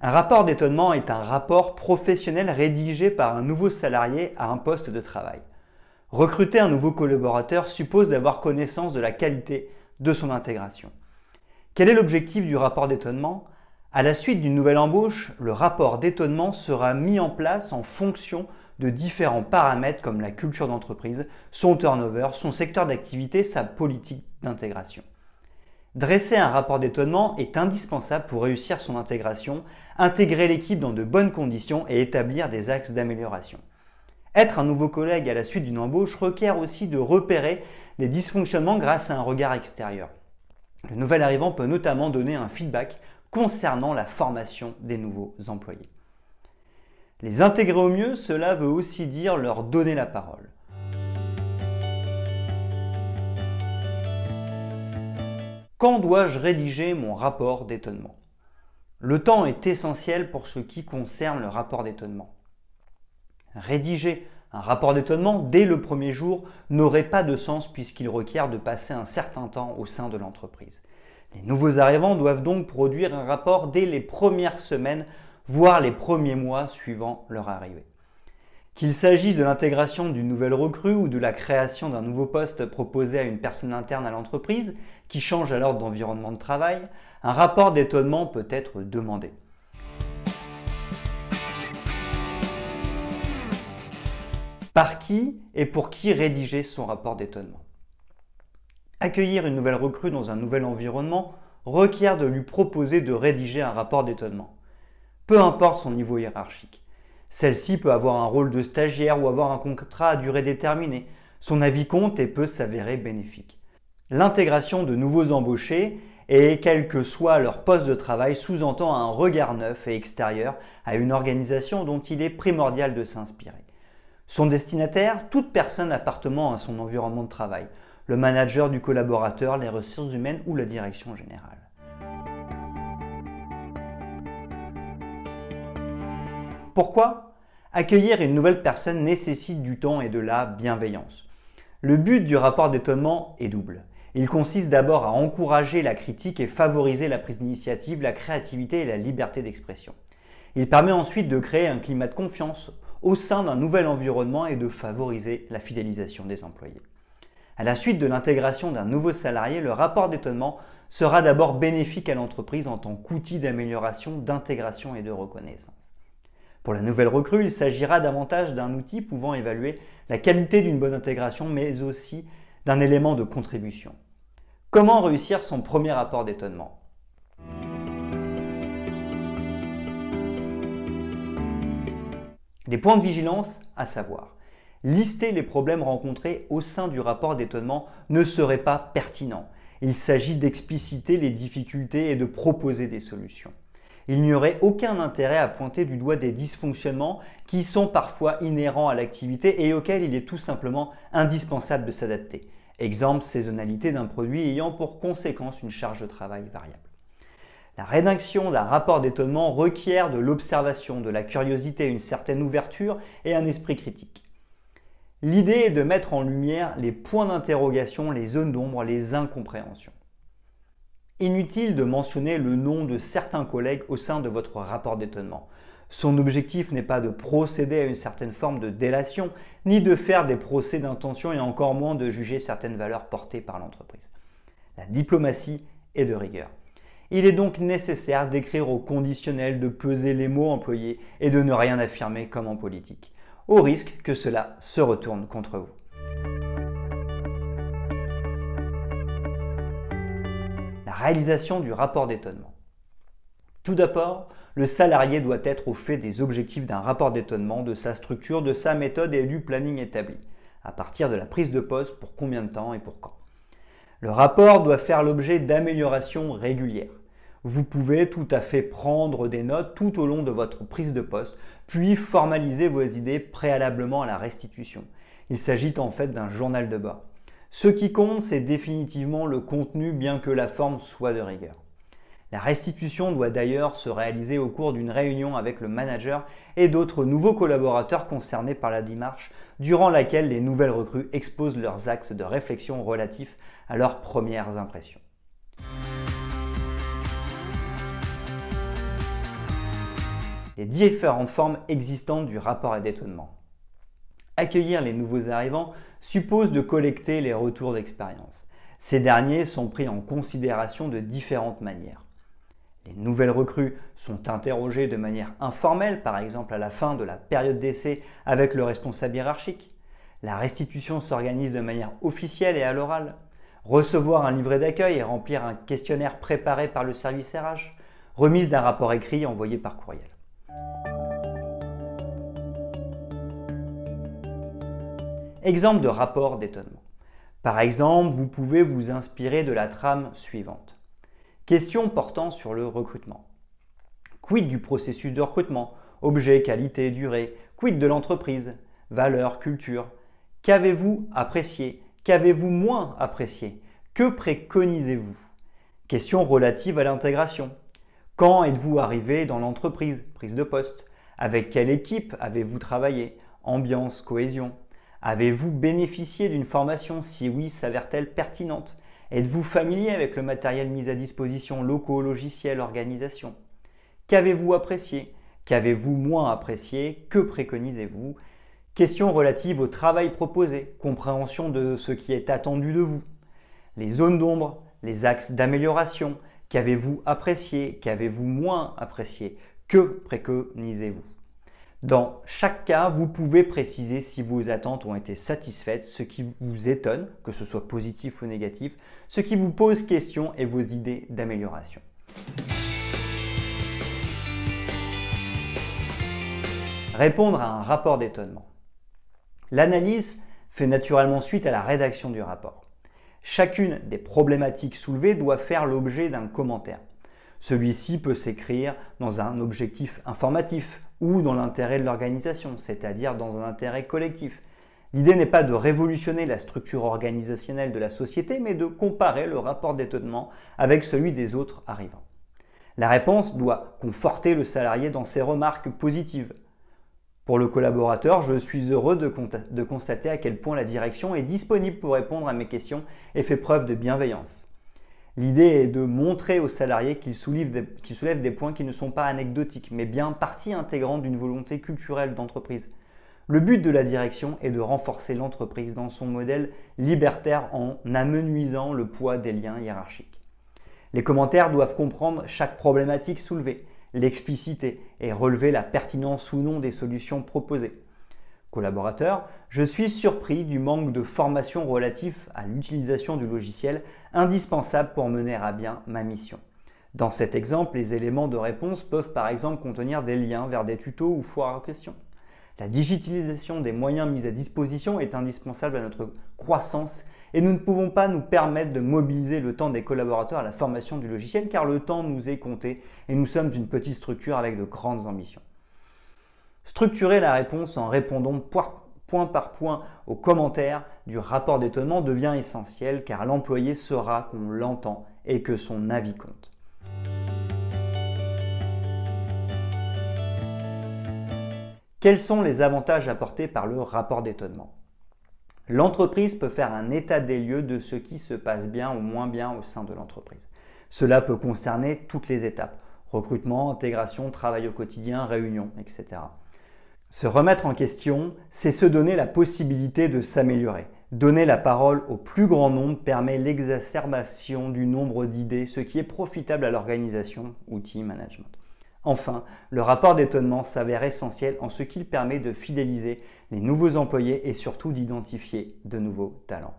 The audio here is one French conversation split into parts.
Un rapport d'étonnement est un rapport professionnel rédigé par un nouveau salarié à un poste de travail. Recruter un nouveau collaborateur suppose d'avoir connaissance de la qualité de son intégration. Quel est l'objectif du rapport d'étonnement? À la suite d'une nouvelle embauche, le rapport d'étonnement sera mis en place en fonction de différents paramètres comme la culture d'entreprise, son turnover, son secteur d'activité, sa politique d'intégration. Dresser un rapport d'étonnement est indispensable pour réussir son intégration, intégrer l'équipe dans de bonnes conditions et établir des axes d'amélioration. Être un nouveau collègue à la suite d'une embauche requiert aussi de repérer les dysfonctionnements grâce à un regard extérieur. Le nouvel arrivant peut notamment donner un feedback concernant la formation des nouveaux employés. Les intégrer au mieux, cela veut aussi dire leur donner la parole. Quand dois-je rédiger mon rapport d'étonnement? Le temps est essentiel pour ce qui concerne le rapport d'étonnement. Rédiger un rapport d'étonnement dès le premier jour n'aurait pas de sens puisqu'il requiert de passer un certain temps au sein de l'entreprise. Les nouveaux arrivants doivent donc produire un rapport dès les premières semaines, voire les premiers mois suivant leur arrivée. Qu'il s'agisse de l'intégration d'une nouvelle recrue ou de la création d'un nouveau poste proposé à une personne interne à l'entreprise, qui change alors d'environnement de travail, un rapport d'étonnement peut être demandé. Par qui et pour qui rédiger son rapport d'étonnement? Accueillir une nouvelle recrue dans un nouvel environnement requiert de lui proposer de rédiger un rapport d'étonnement, peu importe son niveau hiérarchique. Celle-ci peut avoir un rôle de stagiaire ou avoir un contrat à durée déterminée. Son avis compte et peut s'avérer bénéfique. L'intégration de nouveaux embauchés et quel que soit leur poste de travail sous-entend un regard neuf et extérieur à une organisation dont il est primordial de s'inspirer. Son destinataire, toute personne appartenant à son environnement de travail, le manager du collaborateur, les ressources humaines ou la direction générale. Pourquoi Accueillir une nouvelle personne nécessite du temps et de la bienveillance. Le but du rapport d'étonnement est double. Il consiste d'abord à encourager la critique et favoriser la prise d'initiative, la créativité et la liberté d'expression. Il permet ensuite de créer un climat de confiance au sein d'un nouvel environnement et de favoriser la fidélisation des employés. À la suite de l'intégration d'un nouveau salarié, le rapport d'étonnement sera d'abord bénéfique à l'entreprise en tant qu'outil d'amélioration, d'intégration et de reconnaissance. Pour la nouvelle recrue, il s'agira davantage d'un outil pouvant évaluer la qualité d'une bonne intégration, mais aussi d'un élément de contribution. Comment réussir son premier rapport d'étonnement? Les points de vigilance à savoir. Lister les problèmes rencontrés au sein du rapport d'étonnement ne serait pas pertinent. Il s'agit d'expliciter les difficultés et de proposer des solutions il n'y aurait aucun intérêt à pointer du doigt des dysfonctionnements qui sont parfois inhérents à l'activité et auxquels il est tout simplement indispensable de s'adapter. Exemple, saisonnalité d'un produit ayant pour conséquence une charge de travail variable. La rédaction d'un rapport d'étonnement requiert de l'observation, de la curiosité, une certaine ouverture et un esprit critique. L'idée est de mettre en lumière les points d'interrogation, les zones d'ombre, les incompréhensions. Inutile de mentionner le nom de certains collègues au sein de votre rapport d'étonnement. Son objectif n'est pas de procéder à une certaine forme de délation, ni de faire des procès d'intention et encore moins de juger certaines valeurs portées par l'entreprise. La diplomatie est de rigueur. Il est donc nécessaire d'écrire au conditionnel, de peser les mots employés et de ne rien affirmer comme en politique, au risque que cela se retourne contre vous. Réalisation du rapport d'étonnement. Tout d'abord, le salarié doit être au fait des objectifs d'un rapport d'étonnement, de sa structure, de sa méthode et du planning établi, à partir de la prise de poste pour combien de temps et pour quand. Le rapport doit faire l'objet d'améliorations régulières. Vous pouvez tout à fait prendre des notes tout au long de votre prise de poste, puis formaliser vos idées préalablement à la restitution. Il s'agit en fait d'un journal de bord. Ce qui compte, c'est définitivement le contenu, bien que la forme soit de rigueur. La restitution doit d'ailleurs se réaliser au cours d'une réunion avec le manager et d'autres nouveaux collaborateurs concernés par la démarche, durant laquelle les nouvelles recrues exposent leurs axes de réflexion relatifs à leurs premières impressions. Les différentes formes existantes du rapport d'étonnement. Accueillir les nouveaux arrivants suppose de collecter les retours d'expérience. Ces derniers sont pris en considération de différentes manières. Les nouvelles recrues sont interrogées de manière informelle, par exemple à la fin de la période d'essai avec le responsable hiérarchique. La restitution s'organise de manière officielle et à l'oral. Recevoir un livret d'accueil et remplir un questionnaire préparé par le service RH. Remise d'un rapport écrit envoyé par courriel. Exemple de rapport d'étonnement. Par exemple, vous pouvez vous inspirer de la trame suivante. Question portant sur le recrutement. Quid du processus de recrutement? Objet, qualité, durée. Quid de l'entreprise? Valeur, culture. Qu'avez-vous apprécié? Qu'avez-vous moins apprécié? Que préconisez-vous? Question relative à l'intégration. Quand êtes-vous arrivé dans l'entreprise? Prise de poste. Avec quelle équipe avez-vous travaillé? Ambiance, cohésion. Avez-vous bénéficié d'une formation? Si oui, s'avère-t-elle pertinente? Êtes-vous familier avec le matériel mis à disposition, locaux, logiciels, organisation Qu'avez-vous apprécié? Qu'avez-vous moins apprécié? Que préconisez-vous? Questions relatives au travail proposé, compréhension de ce qui est attendu de vous. Les zones d'ombre, les axes d'amélioration, qu'avez-vous apprécié? Qu'avez-vous moins apprécié? Que préconisez-vous? Dans chaque cas, vous pouvez préciser si vos attentes ont été satisfaites, ce qui vous étonne, que ce soit positif ou négatif, ce qui vous pose question et vos idées d'amélioration. Répondre à un rapport d'étonnement. L'analyse fait naturellement suite à la rédaction du rapport. Chacune des problématiques soulevées doit faire l'objet d'un commentaire. Celui-ci peut s'écrire dans un objectif informatif ou dans l'intérêt de l'organisation, c'est-à-dire dans un intérêt collectif. L'idée n'est pas de révolutionner la structure organisationnelle de la société, mais de comparer le rapport d'étonnement avec celui des autres arrivants. La réponse doit conforter le salarié dans ses remarques positives. Pour le collaborateur, je suis heureux de, constater à quel point la direction est disponible pour répondre à mes questions et fait preuve de bienveillance. L'idée est de montrer aux salariés qu'ils soulèvent, des, points qui ne sont pas anecdotiques, mais bien partie intégrante d'une volonté culturelle d'entreprise. Le but de la direction est de renforcer l'entreprise dans son modèle libertaire en amenuisant le poids des liens hiérarchiques. Les commentaires doivent comprendre chaque problématique soulevée, l'expliciter et relever la pertinence ou non des solutions proposées collaborateurs, je suis surpris du manque de formation relatif à l'utilisation du logiciel indispensable pour mener à bien ma mission. Dans cet exemple, les éléments de réponse peuvent par exemple contenir des liens vers des tutos ou foires à questions. La digitalisation des moyens mis à disposition est indispensable à notre croissance et nous ne pouvons pas nous permettre de mobiliser le temps des collaborateurs à la formation du logiciel car le temps nous est compté et nous sommes une petite structure avec de grandes ambitions. Structurer la réponse en répondant point par point aux commentaires du rapport d'étonnement devient essentiel car l'employé saura qu'on l'entend et que son avis compte. Quels sont les avantages apportés par le rapport d'étonnement? L'entreprise peut faire un état des lieux de ce qui se passe bien ou moins bien au sein de l'entreprise. Cela peut concerner toutes les étapes recrutement, intégration, travail au quotidien, réunion, etc. Se remettre en question, c'est se donner la possibilité de s'améliorer. Donner la parole au plus grand nombre permet l'exacerbation du nombre d'idées, ce qui est profitable à l'organisation, outil management. Enfin, le rapport d'étonnement s'avère essentiel en ce qu'il permet de fidéliser les nouveaux employés et surtout d'identifier de nouveaux talents.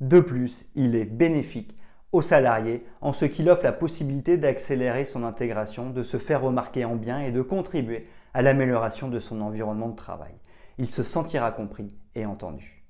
De plus, il est bénéfique aux salariés en ce qu'il offre la possibilité d'accélérer son intégration, de se faire remarquer en bien et de contribuer à l'amélioration de son environnement de travail. Il se sentira compris et entendu.